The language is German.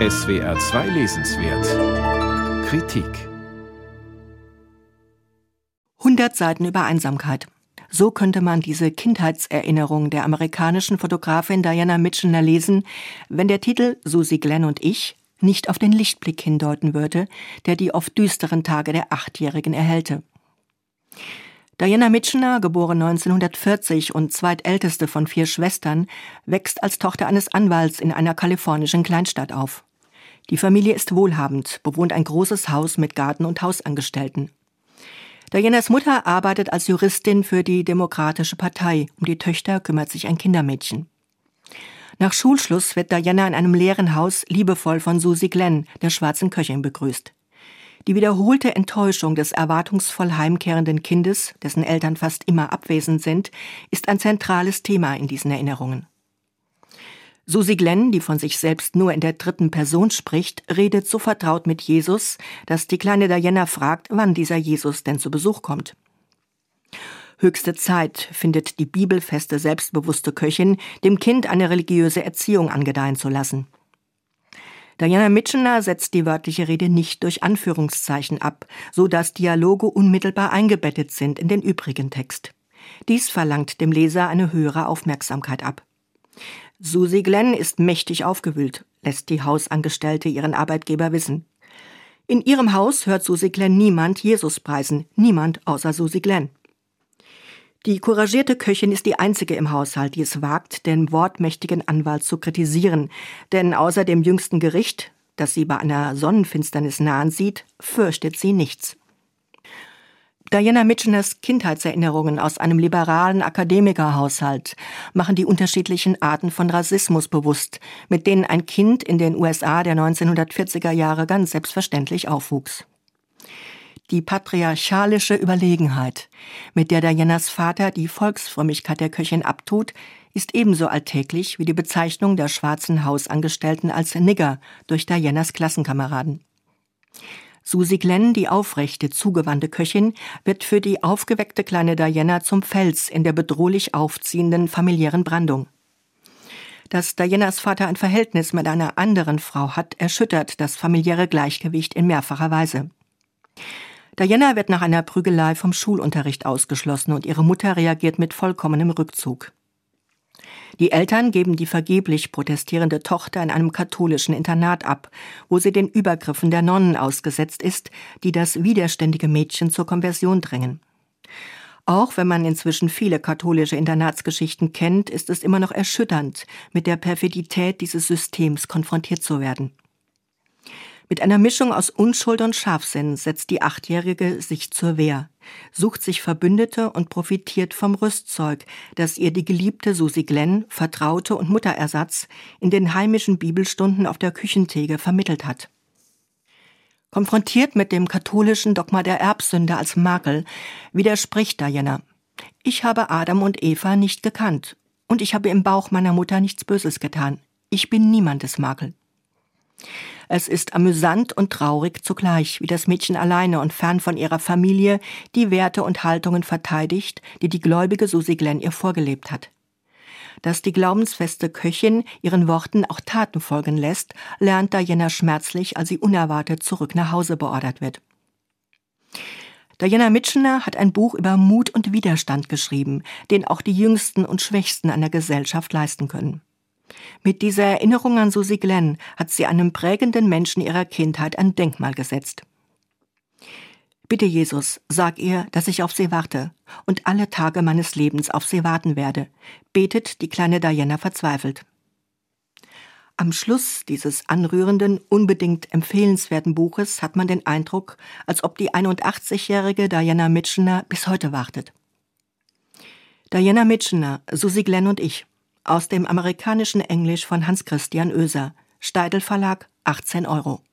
SWR 2 Lesenswert Kritik 100 Seiten über Einsamkeit. So könnte man diese Kindheitserinnerung der amerikanischen Fotografin Diana Mitchener lesen, wenn der Titel Susie Glenn und ich nicht auf den Lichtblick hindeuten würde, der die oft düsteren Tage der Achtjährigen erhellte. Diana Mitchener, geboren 1940 und zweitälteste von vier Schwestern, wächst als Tochter eines Anwalts in einer kalifornischen Kleinstadt auf. Die Familie ist wohlhabend, bewohnt ein großes Haus mit Garten und Hausangestellten. Dianas Mutter arbeitet als Juristin für die Demokratische Partei. Um die Töchter kümmert sich ein Kindermädchen. Nach Schulschluss wird Diana in einem leeren Haus liebevoll von Susie Glenn, der schwarzen Köchin, begrüßt. Die wiederholte Enttäuschung des erwartungsvoll heimkehrenden Kindes, dessen Eltern fast immer abwesend sind, ist ein zentrales Thema in diesen Erinnerungen. Susie Glenn, die von sich selbst nur in der dritten Person spricht, redet so vertraut mit Jesus, dass die kleine Diana fragt, wann dieser Jesus denn zu Besuch kommt. Höchste Zeit findet die bibelfeste, selbstbewusste Köchin, dem Kind eine religiöse Erziehung angedeihen zu lassen. Diana Mitchener setzt die wörtliche Rede nicht durch Anführungszeichen ab, so dass Dialoge unmittelbar eingebettet sind in den übrigen Text. Dies verlangt dem Leser eine höhere Aufmerksamkeit ab. Susie Glenn ist mächtig aufgewühlt, lässt die Hausangestellte ihren Arbeitgeber wissen. In ihrem Haus hört Susie Glenn niemand Jesus preisen, niemand außer Susie Glenn. Die couragierte Köchin ist die einzige im Haushalt, die es wagt, den wortmächtigen Anwalt zu kritisieren, denn außer dem jüngsten Gericht, das sie bei einer Sonnenfinsternis nahen sieht, fürchtet sie nichts. Diana Mitcheners Kindheitserinnerungen aus einem liberalen Akademikerhaushalt machen die unterschiedlichen Arten von Rassismus bewusst, mit denen ein Kind in den USA der 1940er Jahre ganz selbstverständlich aufwuchs die patriarchalische Überlegenheit, mit der Dianas Vater die Volksfrömmigkeit der Köchin abtut, ist ebenso alltäglich wie die Bezeichnung der schwarzen Hausangestellten als Nigger durch Dianas Klassenkameraden. Susie Glenn, die aufrechte, zugewandte Köchin, wird für die aufgeweckte kleine Diana zum Fels in der bedrohlich aufziehenden familiären Brandung. Dass Dianas Vater ein Verhältnis mit einer anderen Frau hat, erschüttert das familiäre Gleichgewicht in mehrfacher Weise. Diana wird nach einer Prügelei vom Schulunterricht ausgeschlossen und ihre Mutter reagiert mit vollkommenem Rückzug. Die Eltern geben die vergeblich protestierende Tochter in einem katholischen Internat ab, wo sie den Übergriffen der Nonnen ausgesetzt ist, die das widerständige Mädchen zur Konversion drängen. Auch wenn man inzwischen viele katholische Internatsgeschichten kennt, ist es immer noch erschütternd, mit der Perfidität dieses Systems konfrontiert zu werden. Mit einer Mischung aus Unschuld und Scharfsinn setzt die Achtjährige sich zur Wehr, sucht sich Verbündete und profitiert vom Rüstzeug, das ihr die geliebte Susie Glenn, Vertraute und Mutterersatz, in den heimischen Bibelstunden auf der Küchentheke vermittelt hat. Konfrontiert mit dem katholischen Dogma der Erbsünde als Makel, widerspricht Diana. Ich habe Adam und Eva nicht gekannt, und ich habe im Bauch meiner Mutter nichts Böses getan. Ich bin niemandes Makel. Es ist amüsant und traurig zugleich, wie das Mädchen alleine und fern von ihrer Familie die Werte und Haltungen verteidigt, die die gläubige Susie Glenn ihr vorgelebt hat. Dass die glaubensfeste Köchin ihren Worten auch Taten folgen lässt, lernt Diana schmerzlich, als sie unerwartet zurück nach Hause beordert wird. Diana Mitchener hat ein Buch über Mut und Widerstand geschrieben, den auch die Jüngsten und Schwächsten einer Gesellschaft leisten können. Mit dieser Erinnerung an Susie Glenn hat sie einem prägenden Menschen ihrer Kindheit ein Denkmal gesetzt. Bitte Jesus, sag ihr, dass ich auf sie warte und alle Tage meines Lebens auf sie warten werde, betet die kleine Diana verzweifelt. Am Schluss dieses anrührenden, unbedingt empfehlenswerten Buches hat man den Eindruck, als ob die 81-jährige Diana Mitchener bis heute wartet. Diana Mitchener, Susie Glenn und ich aus dem amerikanischen Englisch von Hans Christian Oeser. Steidel Verlag, 18 Euro.